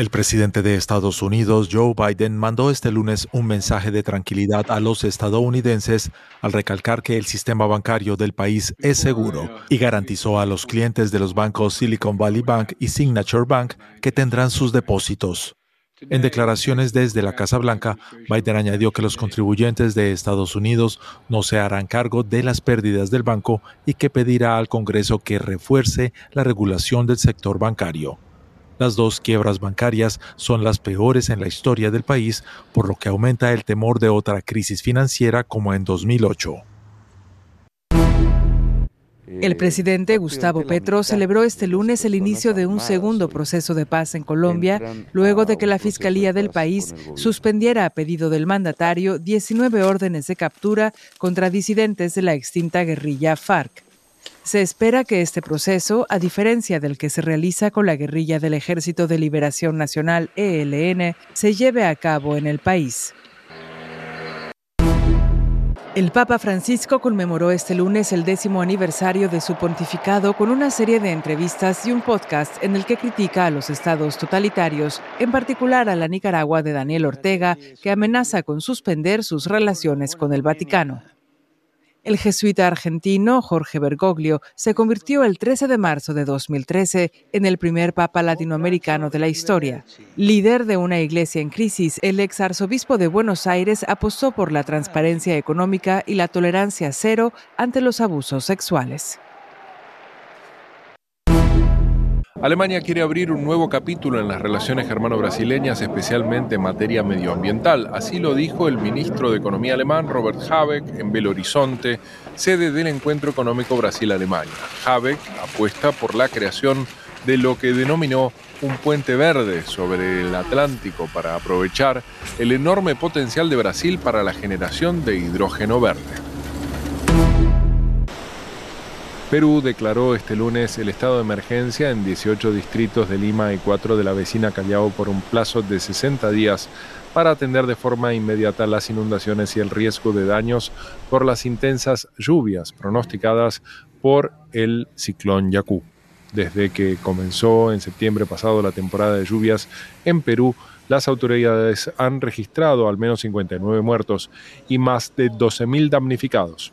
El presidente de Estados Unidos, Joe Biden, mandó este lunes un mensaje de tranquilidad a los estadounidenses al recalcar que el sistema bancario del país es seguro y garantizó a los clientes de los bancos Silicon Valley Bank y Signature Bank que tendrán sus depósitos. En declaraciones desde la Casa Blanca, Biden añadió que los contribuyentes de Estados Unidos no se harán cargo de las pérdidas del banco y que pedirá al Congreso que refuerce la regulación del sector bancario. Las dos quiebras bancarias son las peores en la historia del país, por lo que aumenta el temor de otra crisis financiera como en 2008. El presidente Gustavo Petro celebró este lunes el inicio de un segundo proceso de paz en Colombia, luego de que la Fiscalía del país suspendiera a pedido del mandatario 19 órdenes de captura contra disidentes de la extinta guerrilla FARC. Se espera que este proceso, a diferencia del que se realiza con la guerrilla del Ejército de Liberación Nacional ELN, se lleve a cabo en el país. El Papa Francisco conmemoró este lunes el décimo aniversario de su pontificado con una serie de entrevistas y un podcast en el que critica a los estados totalitarios, en particular a la Nicaragua de Daniel Ortega, que amenaza con suspender sus relaciones con el Vaticano. El jesuita argentino Jorge Bergoglio se convirtió el 13 de marzo de 2013 en el primer papa latinoamericano de la historia. Líder de una iglesia en crisis, el ex arzobispo de Buenos Aires apostó por la transparencia económica y la tolerancia cero ante los abusos sexuales. Alemania quiere abrir un nuevo capítulo en las relaciones germano-brasileñas, especialmente en materia medioambiental. Así lo dijo el ministro de Economía alemán, Robert Habeck, en Belo Horizonte, sede del Encuentro Económico Brasil-Alemania. Habeck apuesta por la creación de lo que denominó un puente verde sobre el Atlántico para aprovechar el enorme potencial de Brasil para la generación de hidrógeno verde. Perú declaró este lunes el estado de emergencia en 18 distritos de Lima y 4 de la vecina Callao por un plazo de 60 días para atender de forma inmediata las inundaciones y el riesgo de daños por las intensas lluvias pronosticadas por el ciclón Yacú. Desde que comenzó en septiembre pasado la temporada de lluvias en Perú, las autoridades han registrado al menos 59 muertos y más de 12.000 damnificados.